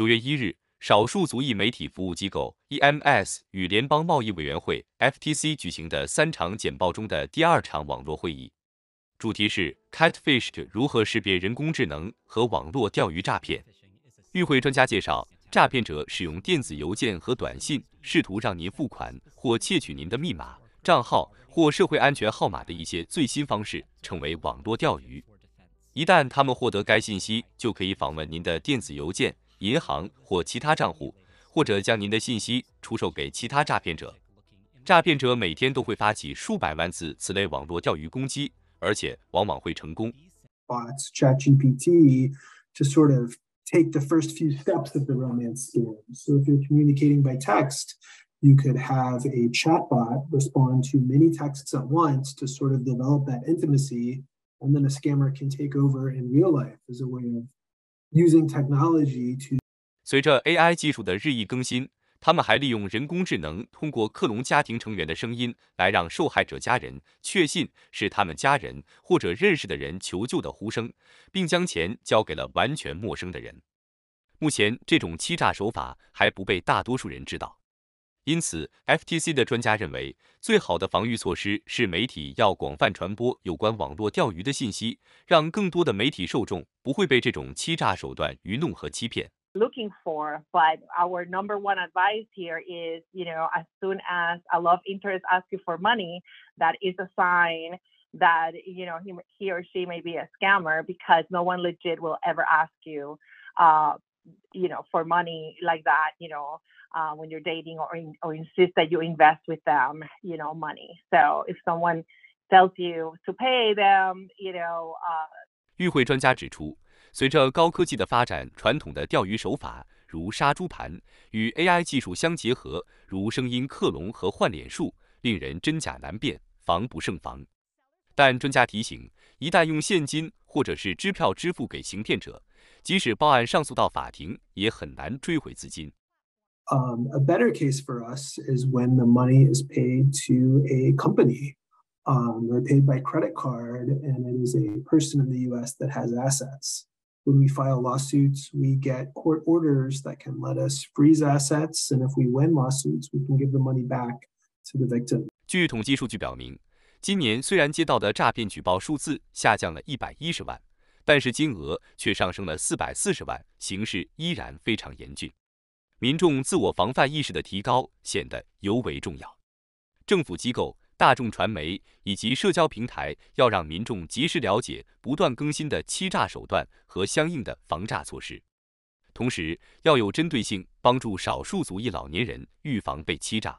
九月一日，少数族裔媒体服务机构 EMS 与联邦贸易委员会 FTC 举行的三场简报中的第二场网络会议，主题是 Catfish 如何识别人工智能和网络钓鱼诈骗。与会专家介绍，诈骗者使用电子邮件和短信，试图让您付款或窃取您的密码、账号或社会安全号码的一些最新方式，称为网络钓鱼。一旦他们获得该信息，就可以访问您的电子邮件、银行或其他账户，或者将您的信息出售给其他诈骗者。诈骗者每天都会发起数百万次此类网络钓鱼攻击，而且往往会成功。bots, ChatGPT, to sort of take the first few steps of the romance scam. So if you're communicating by text, you could have a chatbot respond to many texts at once to sort of develop that intimacy, and then a scammer can take over in real life as a way of using technology to. 随着 AI 技术的日益更新，他们还利用人工智能通过克隆家庭成员的声音来让受害者家人确信是他们家人或者认识的人求救的呼声，并将钱交给了完全陌生的人。目前，这种欺诈手法还不被大多数人知道。因此，FTC 的专家认为，最好的防御措施是媒体要广泛传播有关网络钓鱼的信息，让更多的媒体受众不会被这种欺诈手段愚弄和欺骗。looking for. But our number one advice here is, you know, as soon as a love interest asks you for money, that is a sign that you know he, he or she may be a scammer because no one legit will ever ask you, uh, you know, for money like that. You know, uh, when you're dating or in, or insist that you invest with them, you know, money. So if someone tells you to pay them, you know. Uh, 与会专家指出， 随着高科技的发展，传统的钓鱼手法如杀猪盘与 AI 技术相结合，如声音克隆和换脸术，令人真假难辨，防不胜防。但专家提醒，一旦用现金或者是支票支付给行骗者，即使报案上诉到法庭，也很难追回资金。Um, a better case for us is when the money is paid to a company. Um, they're paid by credit card, and it is a person in the U.S. that has assets. When we file lawsuits, we get court orders that can let us freeze assets, and if we win lawsuits, we can give the money back to the victim. 据统计数据表明，今年虽然接到的诈骗举报数字下降了一百一十万，但是金额却上升了四百四十万，形势依然非常严峻。民众自我防范意识的提高显得尤为重要。政府机构。大众传媒以及社交平台要让民众及时了解不断更新的欺诈手段和相应的防诈措施，同时要有针对性帮助少数族裔老年人预防被欺诈。